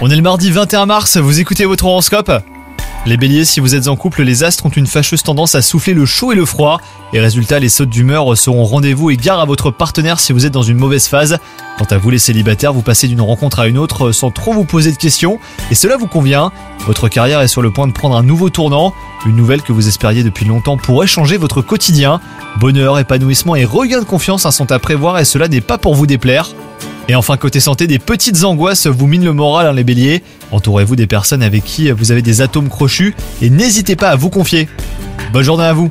On est le mardi 21 mars, vous écoutez votre horoscope? Les béliers, si vous êtes en couple, les astres ont une fâcheuse tendance à souffler le chaud et le froid. Et résultat, les sautes d'humeur seront rendez-vous et gare à votre partenaire si vous êtes dans une mauvaise phase. Quant à vous les célibataires, vous passez d'une rencontre à une autre sans trop vous poser de questions. Et cela vous convient. Votre carrière est sur le point de prendre un nouveau tournant. Une nouvelle que vous espériez depuis longtemps pourrait changer votre quotidien. Bonheur, épanouissement et regain de confiance hein, sont à prévoir et cela n'est pas pour vous déplaire. Et enfin, côté santé, des petites angoisses vous minent le moral, hein, les béliers. Entourez-vous des personnes avec qui vous avez des atomes crochus et n'hésitez pas à vous confier. Bonne journée à vous